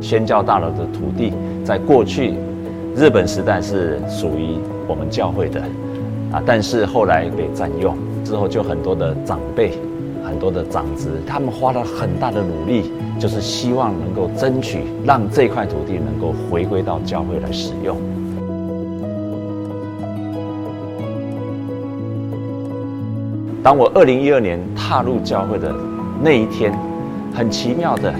宣教大楼的土地，在过去日本时代是属于我们教会的，啊，但是后来被占用之后，就很多的长辈、很多的长子，他们花了很大的努力，就是希望能够争取让这块土地能够回归到教会来使用。当我二零一二年踏入教会的那一天，很奇妙的。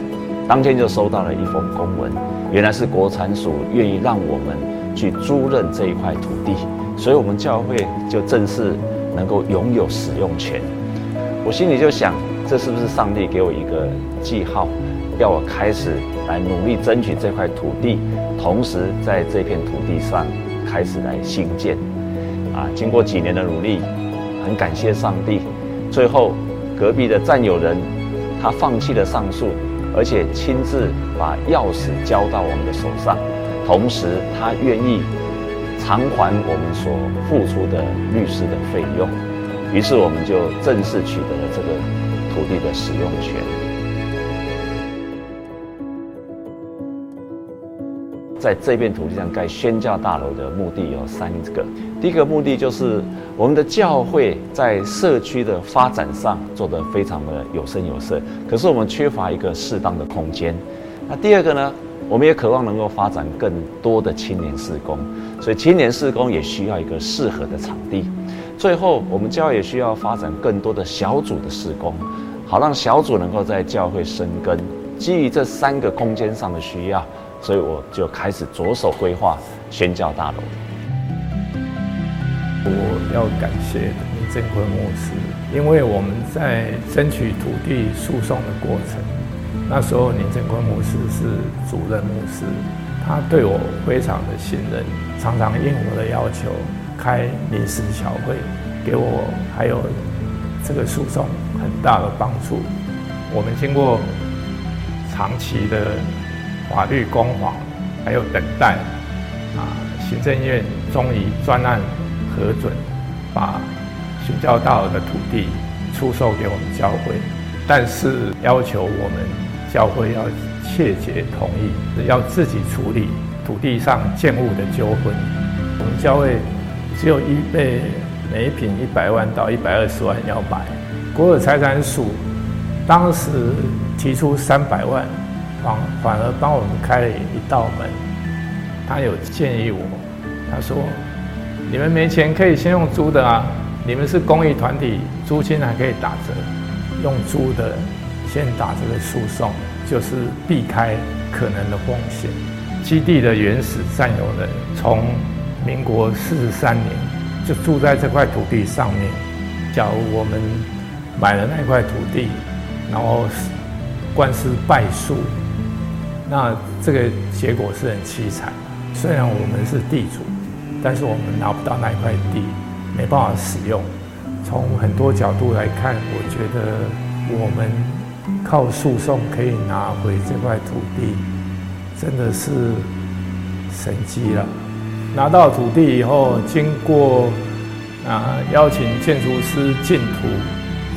当天就收到了一封公文，原来是国产署愿意让我们去租赁这一块土地，所以我们教会就正式能够拥有使用权。我心里就想，这是不是上帝给我一个记号，要我开始来努力争取这块土地，同时在这片土地上开始来兴建。啊，经过几年的努力，很感谢上帝，最后隔壁的占有人他放弃了上诉。而且亲自把钥匙交到我们的手上，同时他愿意偿还我们所付出的律师的费用，于是我们就正式取得了这个土地的使用权。在这片土地上盖宣教大楼的目的有三个。第一个目的就是我们的教会在社区的发展上做得非常的有声有色，可是我们缺乏一个适当的空间。那第二个呢，我们也渴望能够发展更多的青年事工，所以青年事工也需要一个适合的场地。最后，我们教会也需要发展更多的小组的事工，好让小组能够在教会生根。基于这三个空间上的需要。所以我就开始着手规划宣教大楼。我要感谢林正坤牧师，因为我们在争取土地诉讼的过程，那时候林正坤牧师是主任牧师，他对我非常的信任，常常应我的要求开临时小会，给我还有这个诉讼很大的帮助。我们经过长期的。法律攻防，还有等待，啊，行政院终于专案核准，把新教大楼的土地出售给我们教会，但是要求我们教会要切结同意，要自己处理土地上建物的纠纷。我们教会只有预备每一坪一百万到一百二十万要买，国有财产署当时提出三百万。反反而帮我们开了一道门，他有建议我，他说：“你们没钱可以先用租的啊，你们是公益团体，租金还可以打折，用租的先打这个诉讼，就是避开可能的风险。”基地的原始占有人从民国四十三年就住在这块土地上面，假如我们买了那块土地，然后官司败诉。那这个结果是很凄惨。虽然我们是地主，但是我们拿不到那一块地，没办法使用。从很多角度来看，我觉得我们靠诉讼可以拿回这块土地，真的是神迹了。拿到土地以后，经过啊邀请建筑师竞图、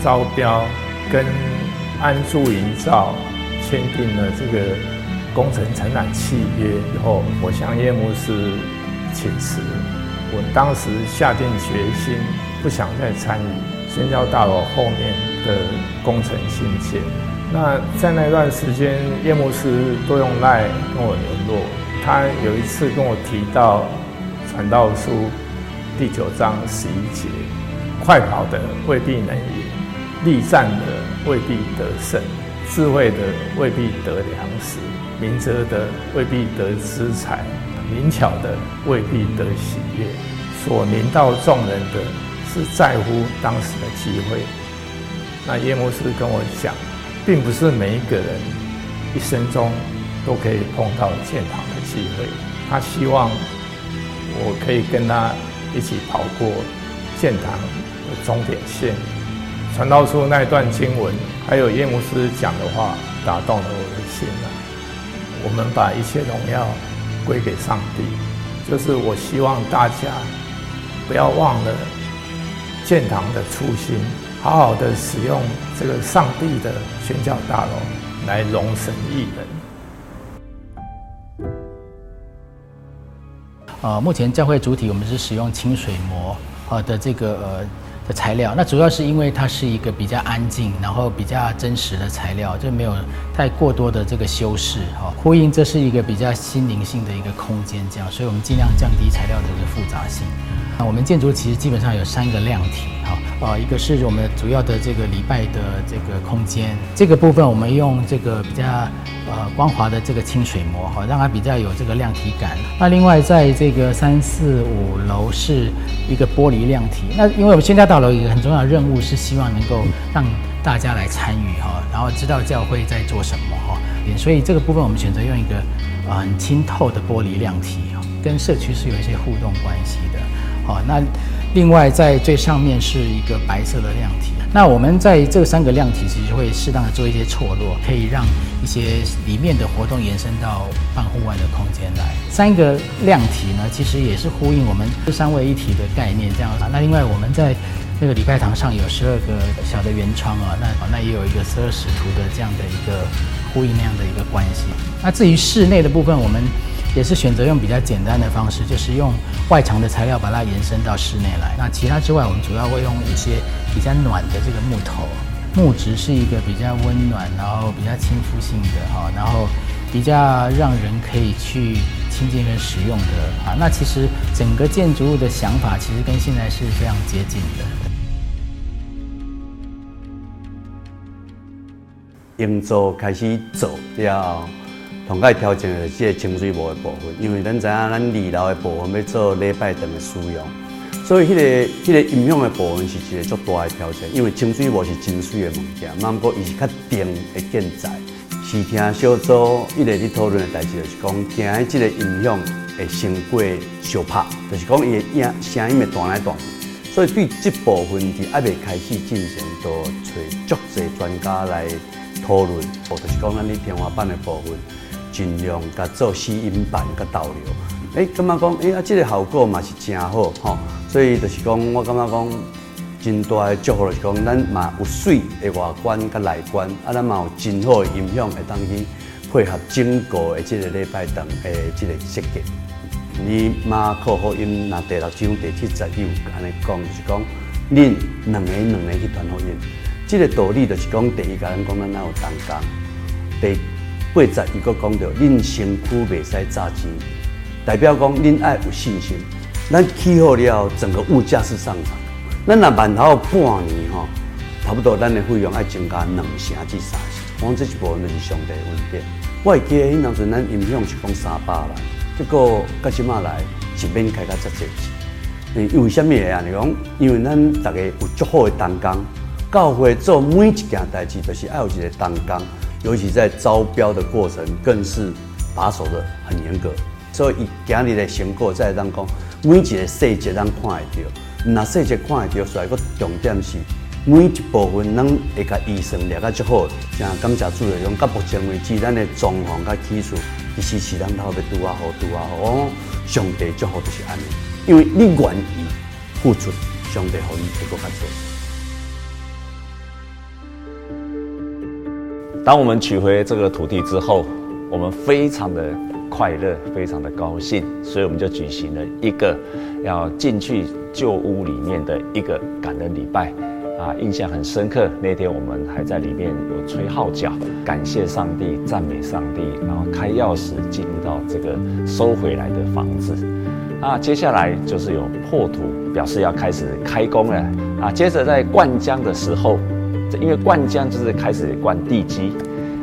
招标，跟安住营造签订了这个。工程承揽契约以后，我向叶牧师请辞。我当时下定决心，不想再参与宣教大楼后面的工程兴建。那在那段时间，叶牧师都用赖跟我联络。他有一次跟我提到《传道书》第九章十一节：“快跑的未必能赢，力战的未必得胜，智慧的未必得粮食。”明哲的未必得资财，灵巧的未必得喜悦。所临到众人的是在乎当时的机会。那叶牧师跟我讲，并不是每一个人一生中都可以碰到建堂的机会。他希望我可以跟他一起跑过建堂的终点线。传道书那段经文，还有叶牧师讲的话，打动了我的心啊。我们把一切荣耀归给上帝，就是我希望大家不要忘了建堂的初心，好好的使用这个上帝的宣教大楼来容神益人。啊，目前教会主体我们是使用清水模啊的这个呃。材料，那主要是因为它是一个比较安静，然后比较真实的材料，就没有太过多的这个修饰，哈，呼应这是一个比较心灵性的一个空间，这样，所以我们尽量降低材料的一个复杂性。那我们建筑其实基本上有三个量体，哈，呃，一个是我们主要的这个礼拜的这个空间，这个部分我们用这个比较呃光滑的这个清水膜，哈，让它比较有这个量体感。那另外在这个三四五楼是一个玻璃量体，那因为我们新加大楼一个很重要的任务是希望能够让大家来参与，哈，然后知道教会在做什么，哈，所以这个部分我们选择用一个呃很清透的玻璃量体，跟社区是有一些互动关系的。好，那另外在最上面是一个白色的量体。那我们在这三个量体其实会适当的做一些错落，可以让一些里面的活动延伸到半户外的空间来。三个量体呢，其实也是呼应我们三位一体的概念这样子。那另外我们在那个礼拜堂上有十二个小的圆窗啊，那那也有一个十二使徒的这样的一个呼应那样的一个关系。那至于室内的部分，我们。也是选择用比较简单的方式，就是用外墙的材料把它延伸到室内来。那其他之外，我们主要会用一些比较暖的这个木头，木质是一个比较温暖，然后比较亲肤性的哈，然后比较让人可以去亲近跟使用的啊。那其实整个建筑物的想法其实跟现在是非常接近的。营造开始走要。同该调整的这个清水模的部分，因为咱知影咱二楼的部分要做礼拜堂的使用，所以迄、个迄、个音响的部分是一个足大的调整。因为清水模是真水的物件，嘛不过伊是较定的建材。视听小组一直咧讨论的代志，就是讲听这个音响会胜过相拍，就是讲伊的音声音会断来断去。所以对这部分是还未开始进行，都找足侪专家来讨论，或者是讲咱咧天花板的部分。尽量甲做吸音板甲导流，哎、欸，感觉讲，哎、欸、啊，这个效果嘛是真好吼，所以就是讲，我感觉讲，真大的祝福就是讲，咱嘛有水的外观甲内观，啊，咱嘛有真好的音响会当去配合整个的这个礼拜堂的这个设计。你马可福音那第六章第七节有安尼讲，就是讲，恁两个两个去传福音，这个道理就是讲，第一个人讲咱哪有同工，第。八十，伊阁讲到，恁身躯袂使砸钱，代表讲恁爱有信心。咱起好了，整个物价是上涨。咱若慢头半年吼，差不多咱的费用爱增加两成至三成。我讲这一部分就是上帝的恩典。我会记得迄当阵咱音响是讲三百万，结果到即马来是免开甲遮济钱。因为虾米个啊？你讲，因为咱大家有足好的同工，教会做每一件代志，就是爱有一个同工。尤其在招标的过程，更是把守的很严格。所以，今日的成果在当讲，每一个细节咱看会到，那细节看会到，所以个重点是每一部分咱会甲医生聊个足好。像感谢主的用，到目前为止，咱的装潢甲技术，其实是咱头要拄啊好，拄啊好。上帝最好就是安尼，因为你愿意付出，上帝互你会阁较多。当我们取回这个土地之后，我们非常的快乐，非常的高兴，所以我们就举行了一个要进去旧屋里面的一个感恩礼拜，啊，印象很深刻。那天我们还在里面有吹号角，感谢上帝，赞美上帝，然后开钥匙进入到这个收回来的房子。啊，接下来就是有破土，表示要开始开工了。啊，接着在灌浆的时候。因为灌浆就是开始灌地基，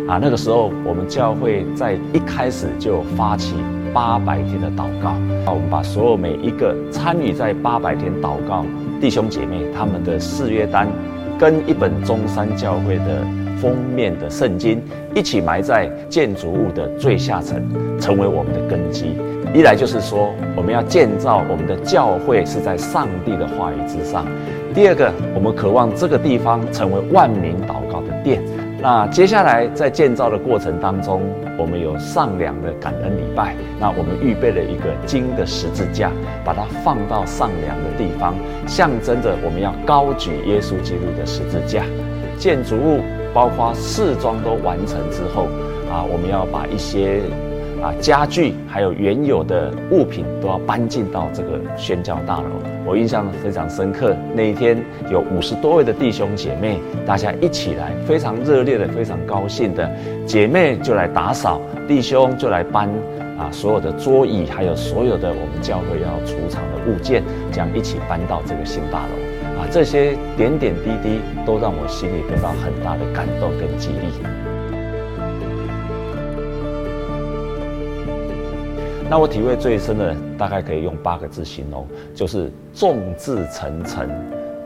啊，那个时候我们教会在一开始就发起八百天的祷告，啊，我们把所有每一个参与在八百天祷告弟兄姐妹他们的誓约单，跟一本中山教会的封面的圣经一起埋在建筑物的最下层，成为我们的根基。一来就是说，我们要建造我们的教会是在上帝的话语之上；第二个，我们渴望这个地方成为万民祷告的殿，那接下来在建造的过程当中，我们有上梁的感恩礼拜。那我们预备了一个金的十字架，把它放到上梁的地方，象征着我们要高举耶稣基督的十字架。建筑物包括饰装都完成之后，啊，我们要把一些。啊，家具还有原有的物品都要搬进到这个宣教大楼。我印象非常深刻，那一天有五十多位的弟兄姐妹，大家一起来，非常热烈的，非常高兴的，姐妹就来打扫，弟兄就来搬啊，所有的桌椅，还有所有的我们教会要储藏的物件，这样一起搬到这个新大楼。啊，这些点点滴滴都让我心里得到很大的感动跟激励。那我体会最深的，大概可以用八个字形容，就是众志成城，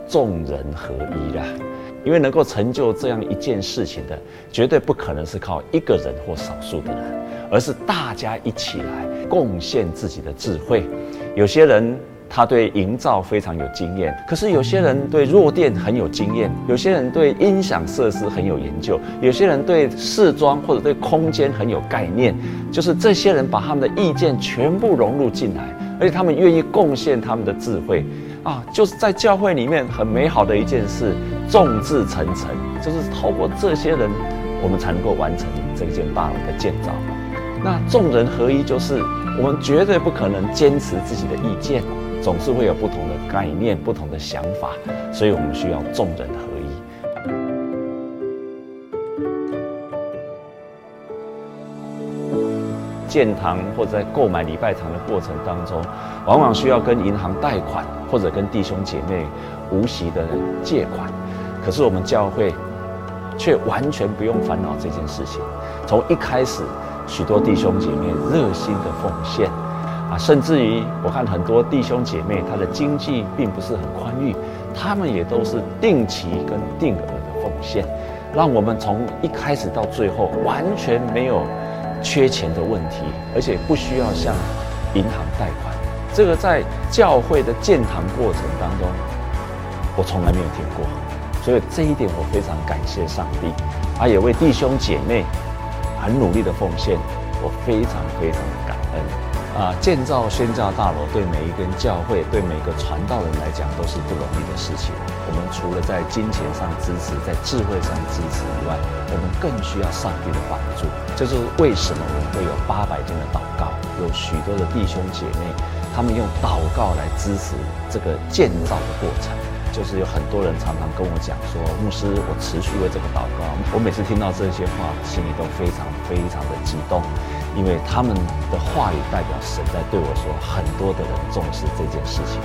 众人合一啦。因为能够成就这样一件事情的，绝对不可能是靠一个人或少数的人，而是大家一起来贡献自己的智慧。有些人。他对营造非常有经验，可是有些人对弱电很有经验，有些人对音响设施很有研究，有些人对饰装或者对空间很有概念。就是这些人把他们的意见全部融入进来，而且他们愿意贡献他们的智慧啊，就是在教会里面很美好的一件事。众志成城，就是透过这些人，我们才能够完成这件大楼的建造。那众人合一，就是我们绝对不可能坚持自己的意见。总是会有不同的概念、不同的想法，所以我们需要众人合一。建堂或者在购买礼拜堂的过程当中，往往需要跟银行贷款，或者跟弟兄姐妹无息的借款。可是我们教会却完全不用烦恼这件事情。从一开始，许多弟兄姐妹热心的奉献。甚至于，我看很多弟兄姐妹，他的经济并不是很宽裕，他们也都是定期跟定额的奉献，让我们从一开始到最后完全没有缺钱的问题，而且不需要向银行贷款。这个在教会的建堂过程当中，我从来没有听过，所以这一点我非常感谢上帝，啊，也为弟兄姐妹很努力的奉献，我非常非常的感。啊，建造宣教大楼对每一根教会、对每个传道人来讲都是不容易的事情。我们除了在金钱上支持、在智慧上支持以外，我们更需要上帝的帮助。这就是为什么我们会有八百天的祷告，有许多的弟兄姐妹，他们用祷告来支持这个建造的过程。就是有很多人常常跟我讲说，牧师，我持续为这个祷告。我每次听到这些话，心里都非常非常的激动。因为他们的话语代表神在对我说，很多的人重视这件事情。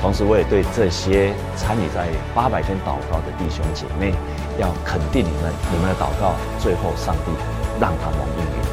同时，我也对这些参与在八百天祷告的弟兄姐妹，要肯定你们，你们的祷告最后上帝让他们应允。